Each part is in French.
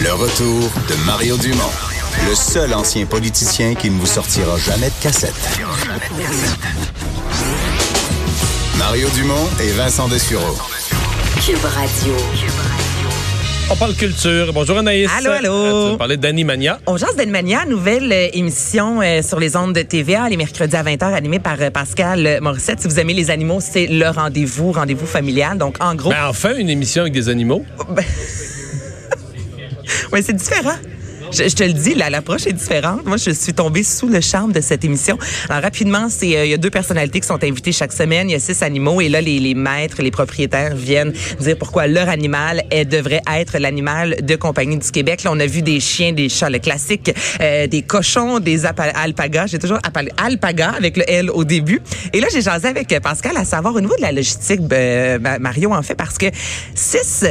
Le retour de Mario Dumont, le seul ancien politicien qui ne vous sortira jamais de cassette. Mario Dumont et Vincent Dessureau. Cube Radio. On parle culture. Bonjour Anaïs. Allô, allô. Euh, Tu veux parler d'Animania. On jase d'Animania, nouvelle euh, émission euh, sur les ondes de TVA, les mercredis à 20h, animée par Pascal Morissette. Si vous aimez les animaux, c'est le rendez-vous, rendez-vous familial. Donc, en gros, Ben, enfin, une émission avec des animaux. ouais, c'est différent. Je, je te le dis, là, l'approche est différente. Moi, je suis tombée sous le charme de cette émission. Alors, rapidement, c'est euh, il y a deux personnalités qui sont invitées chaque semaine. Il y a six animaux et là, les, les maîtres, les propriétaires viennent dire pourquoi leur animal elle, devrait être l'animal de compagnie du Québec. Là, on a vu des chiens, des chats, le classique, euh, des cochons, des alpagas. J'ai toujours appelé alpaga avec le L au début. Et là, j'ai jasé avec Pascal à savoir au niveau de la logistique, euh, Ma- Mario, en fait, parce que six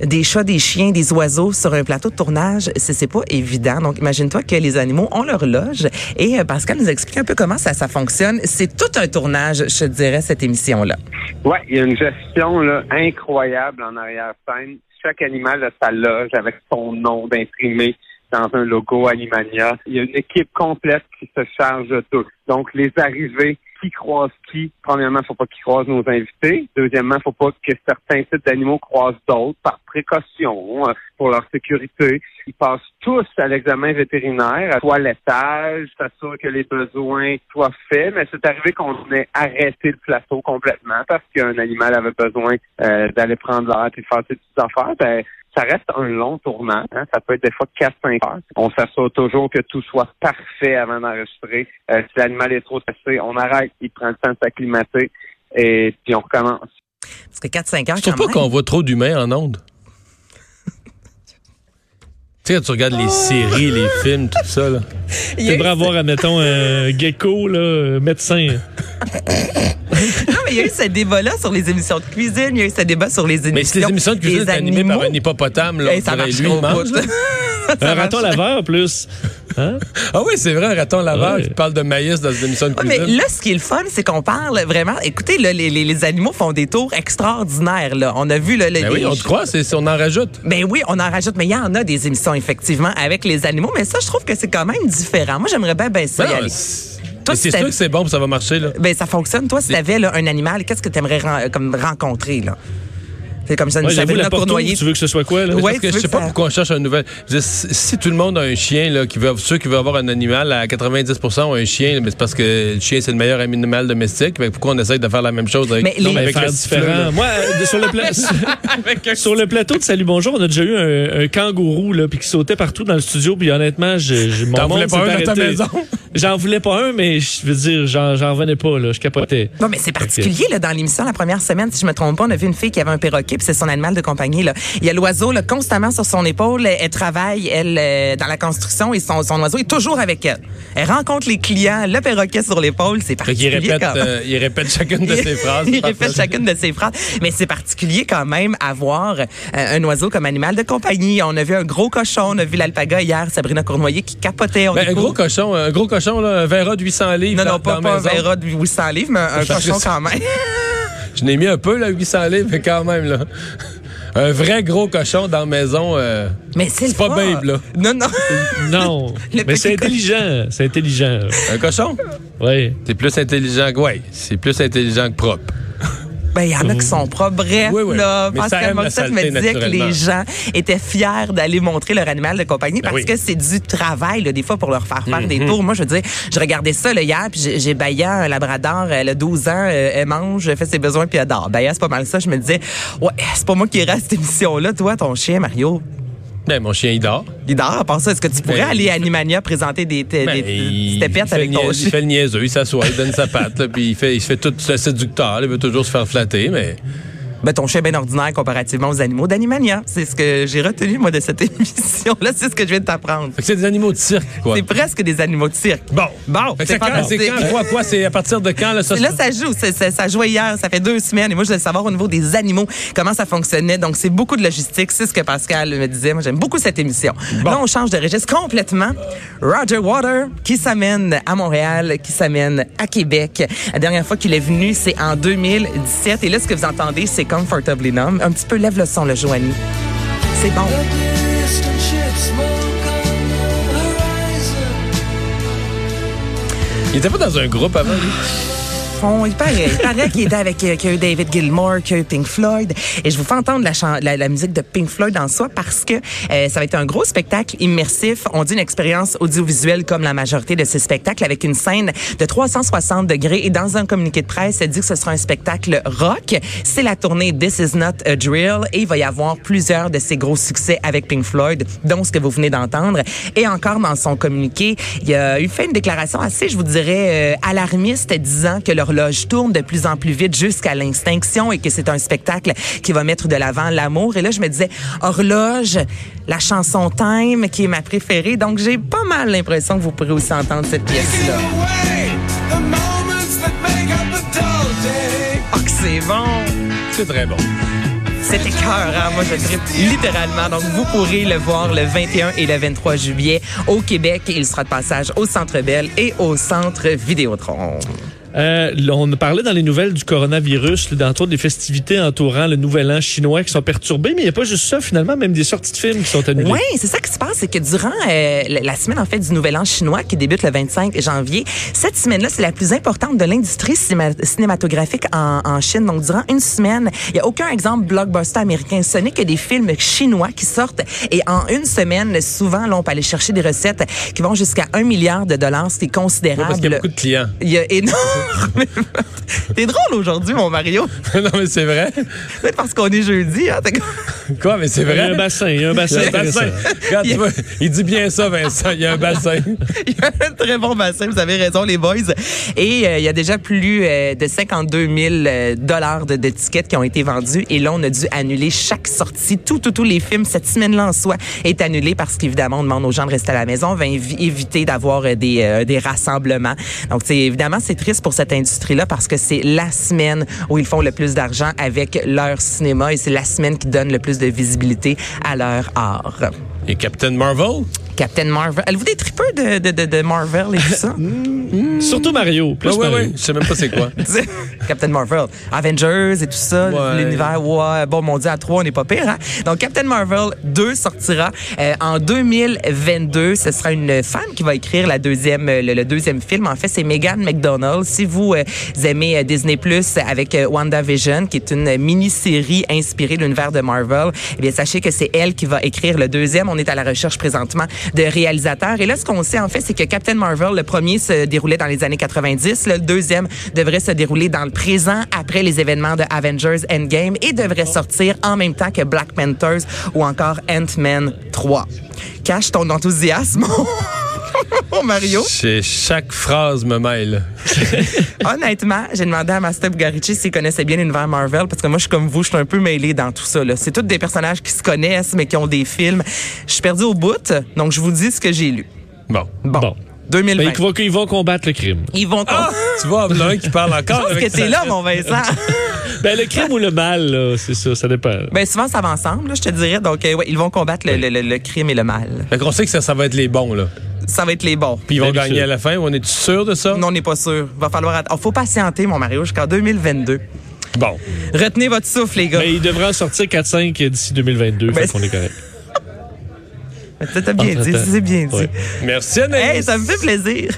des chats, des chiens, des oiseaux sur un plateau de tournage, c'est pas évident. Donc, imagine-toi que les animaux ont leur loge. Et euh, Pascal nous explique un peu comment ça, ça fonctionne. C'est tout un tournage, je te dirais, cette émission-là. Ouais, il y a une gestion là, incroyable en arrière-scène. Chaque animal a sa loge avec son nom d'imprimé dans un logo Animania. Il y a une équipe complète qui se charge de tout. Donc, les arrivées, qui croisent qui? Premièrement, faut pas qu'ils croisent nos invités. Deuxièmement, faut pas que certains types d'animaux croisent d'autres par précaution, euh, pour leur sécurité. Ils passent tous à l'examen vétérinaire, à toilettage, s'assurer que les besoins soient faits, mais c'est arrivé qu'on ait arrêté le plateau complètement parce qu'un animal avait besoin euh, d'aller prendre l'air et faire ses petites affaires. Ben, ça reste un long tournant. hein. Ça peut être des fois 4-5 heures. On s'assure toujours que tout soit parfait avant d'enregistrer. Euh, si l'animal est trop stressé, on arrête, il prend le temps de s'acclimater et puis on recommence. Parce que 4-5 heures, Je trouve pas qu'on voit trop d'humains en ondes. Tu sais, quand tu regardes les séries, les films, tout ça, là. Il devrais avoir, admettons, un gecko, là, médecin. Non, mais il y a eu ce débat-là sur les émissions de cuisine, il y a eu ce débat sur les émissions. Mais si les émissions de cuisine sont animées par un hippopotame, là, Hey, on ça lui, il mange. Un raton laveur, plus. Hein? Ah oui, c'est vrai, un raton laveur Ouais. qui parle de maïs dans une émission de Ouais, mais cuisine. là, ce qui est le fun, c'est qu'on parle vraiment. Écoutez, là, les, les, les animaux font des tours extraordinaires. Là. On a vu là, le- Ben oui, on te croit, c'est, on en rajoute. Ben oui, on en rajoute, mais il y en a des émissions effectivement avec les animaux, mais ça, je trouve que c'est quand même différent. Moi, j'aimerais bien ben ça y Ben aller. c'est, sûr que c'est bon, ça va marcher, là. Ben ça fonctionne. Toi, si t'avais là, un animal, qu'est-ce que t'aimerais ren- comme rencontrer là? C'est comme ça, la porto, Cournoyer. tu veux que ce soit quoi, là? Ouais, Parce que je sais que pas ça- pourquoi on cherche un nouvel. Dire, si, tout le monde a un chien, là, qui veut, ceux qui veulent avoir un animal, à 90 ont un chien, mais c'est parce que le chien, c'est le meilleur animal domestique. Mais pourquoi on essaie de faire la même chose avec, Mais non, mais Mais avec faire le sifflet, différent. là? Moi, euh, sur, le pla- sur le plateau de Salut Bonjour, on a déjà eu un, un kangourou là, puis qui sautait partout dans le studio. Puis honnêtement, je, je, mon monde pas dans ta maison? J'en voulais pas un, mais je veux dire, j'en revenais pas. Là, je capotais. Non, mais c'est particulier là, dans l'émission la première semaine, si je me trompe pas, on a vu une fille qui avait un perroquet, puis c'est son animal de compagnie. Là. Il y a l'oiseau là, constamment sur son épaule. Elle, travaille, elle, euh, dans la construction, et son, son oiseau est toujours avec elle. Elle rencontre les clients, le perroquet sur l'épaule, c'est particulier. répète, quand même. euh, il répète chacune de ses phrases. Il répète chacune de ses phrases. Mais c'est particulier quand même avoir euh, un oiseau comme animal de compagnie. On a vu un gros cochon, on a vu l'alpaga hier, Sabrina Cournoyer qui capotait. Ben, un gros cochon, un gros cochon, là, un verra de 800 livres. Non, dans- non, pas, dans pas la un maison. verra de 800 livres, mais un, Parce cochon quand même. Je n'ai mis un peu, là, 800 livres, mais quand même, là. Un vrai gros cochon dans la maison. euh, Mais c'est C'est le pas. Babe, là. Non, non. Non, mais c'est intelligent. C'est intelligent. un cochon? Oui. C'est plus intelligent que. Ouais, c'est plus intelligent que propre. Ben, il y en a qui sont propres. Bref, Oui, oui. là, Pascal Morissette me disait que les gens étaient fiers d'aller montrer leur animal de compagnie parce oui. que c'est du travail, là, des fois, pour leur faire faire Mhm. des tours. Moi, je veux dire, je regardais ça là, hier, puis j'ai- Baya, un labrador, elle a 12 ans, euh, elle mange, elle fait ses besoins, puis elle dort. Baya, c'est pas mal ça. Je me disais, ouais, c'est pas moi qui à cette émission-là. Toi, ton chien, Mario, Ben, mon chien, il dort. il dort. À part ça, est-ce que tu pourrais Ben, aller à Animania présenter des, Ben, des avec ton il fait le niaiseux, il s'assoit, il donne sa patte, là, puis il fait, il fait tout séducteur, il veut toujours se faire flatter, mais Ben, ton chien est bien ordinaire comparativement aux animaux d'Animania. C'est ce que j'ai retenu, moi, de cette émission-là. C'est ce que je viens de t'apprendre. C'est des animaux de cirque, quoi. C'est presque des animaux de cirque. Bon. Bon, c'est quand, quand, quoi, quoi, c'est à partir de quand, là, ça? Là, ça? joue. C'est- c'est- ça jouait hier. Ça fait deux semaines. Et moi, je voulais savoir au niveau des animaux comment ça fonctionnait. Donc, c'est beaucoup de logistique. C'est ce que Pascal me disait. Moi, j'aime beaucoup cette émission. Là, on change de registre complètement. Roger Water qui s'amène à Montréal, qui s'amène à Québec. La dernière fois qu'il est venu, c'est en 2017. Et là, ce que vous entendez, c'est Un petit peu lève le son, le Joanie. C'est bon. Il était pas dans un groupe avant, lui? Il paraît, il paraît qu'il était avec euh, qu'il y David Gilmour, qu'il Pink Floyd. Et je vous fais entendre la, la, la musique de Pink Floyd en soi parce que euh, ça va être un gros spectacle immersif. On dit une expérience audiovisuelle comme la majorité de ces spectacles avec une scène de 360 degrés. Et dans un communiqué de presse, ça dit que ce sera un spectacle rock. C'est la tournée This Is Not a Drill et il va y avoir plusieurs de ces gros succès avec Pink Floyd, dont ce que vous venez d'entendre. Et encore dans son communiqué, il a eu fait une déclaration assez, je vous dirais, euh, alarmiste, disant que l'horloge tourne de plus en plus vite jusqu'à l'extinction et que c'est un spectacle qui va mettre de l'avant l'amour. Et là, je me disais, horloge, la chanson Time, qui est ma préférée. Donc, j'ai pas mal l'impression que vous pourrez aussi entendre cette pièce-là. Oh, c'est bon! C'est très bon. C'était cœur, moi je tripe littéralement. Donc vous pourrez le voir le 21 et le 23 juillet au Québec. Il sera de passage au Centre Bell et au Centre Vidéotron. Euh, on parlait dans les nouvelles du coronavirus, d'entour des festivités entourant le nouvel an chinois qui sont perturbées, mais il n'y a pas juste ça, finalement, même des sorties de films qui sont annulées. Oui, c'est ça qui se passe, c'est que durant euh, la semaine en fait du Nouvel An chinois qui débute le 25 janvier, cette semaine-là, c'est la plus importante de l'industrie cinéma- cinématographique en, en Chine. Donc durant une semaine, il y a aucun exemple blockbuster américain. Ce n'est que des films chinois qui sortent et en une semaine, souvent, là, on peut aller chercher des recettes qui vont jusqu'à un milliard de dollars, ce qui est Oui, considérable. parce qu'il y a beaucoup de clients. Il y a énormément. T'es drôle aujourd'hui, mon Mario. non, mais c'est vrai. Peut-être parce qu'on est jeudi. Hein? Quoi, mais c'est Il y a vrai. un bassin, il y a un bassin. Il y a un bassin. tu vois, il dit bien ça, Vincent. Il y a un bassin. Il y a un très bon bassin, vous avez raison, les boys. Et euh, il y a déjà plus euh, de 52 000 euh, dollars de, de tickets qui ont été vendus. Et là, on a dû annuler chaque sortie. Tout, tout, tous les films cette semaine-là en soi est annulé parce qu'évidemment, on demande aux gens de rester à la maison. On va évi- éviter d'avoir des, euh, des rassemblements. Donc, c'est évidemment, c'est triste pour cette industrie-là parce que c'est la semaine où ils font le plus d'argent avec leur cinéma et c'est la semaine qui donne le plus de visibilité à leur art. Et Captain Marvel? Captain Marvel. Avez-vous des tripeux de, de, de, de Marvel et tout ça? Surtout Mario. Plus Mario. oui. Je sais même pas c'est quoi. Captain Marvel. Avengers et tout ça, Ouais. l'univers, ouais, bon, mon Dieu, à trois, on n'est pas pire, hein? Donc, Captain Marvel 2 sortira euh, en 2022. Ce sera une femme qui va écrire la deuxième, euh, le, le deuxième film. En fait, c'est Megan McDonald. Si vous euh, aimez euh, Disney Plus avec euh, WandaVision, qui est une mini-série inspirée de l'univers de Marvel, eh bien, sachez que c'est elle qui va écrire le deuxième. On est à la recherche présentement de réalisateurs. Et là, ce qu'on sait, en fait, c'est que Captain Marvel, le premier se déroulait dans les années 90. Le deuxième devrait se dérouler dans le présent après les événements de Avengers Endgame et devrait sortir en même temps que Black Panthers ou encore Ant-Man 3. Cache ton enthousiasme, Mario. C'est- Chaque phrase me mêle. Honnêtement, j'ai demandé à Master Bugarici s'il connaissait bien l'univers Marvel parce que moi, je suis comme vous, je suis un peu mêlée dans tout ça. là. C'est tous des personnages qui se connaissent mais qui ont des films. Je suis perdue au bout, donc je vous dis ce que j'ai lu. Bon. Bon, Bon. 2020. Ben, ils, vont, ils vont combattre le crime. Ils vont... Tu vois, il y en a un qui parle Je encore. pense avec que t'es là, mon Vincent. Ben, le crime ou le mal, là, c'est ça, ça dépend. ben souvent, ça va ensemble, là, je te dirais. Donc, euh, ouais, ils vont combattre le, le- le- le crime et le mal. Fait qu'on sait que ça, ça va être les bons, là. Ça va être les bons. Puis ils vont gagner à la fin. On est sûr de ça? Non, on n'est pas sûr. Va falloir... att- Oh, faut patienter, mon Mario, jusqu'en 2022. Bon. Retenez votre souffle, les gars. Mais il devrait en sortir 4-5 d'ici 2022, Ben, fait qu'on est correct. T'as bien dit, c'est bien dit. Ouais. Merci, Anaïs. Hey, ça me fait plaisir.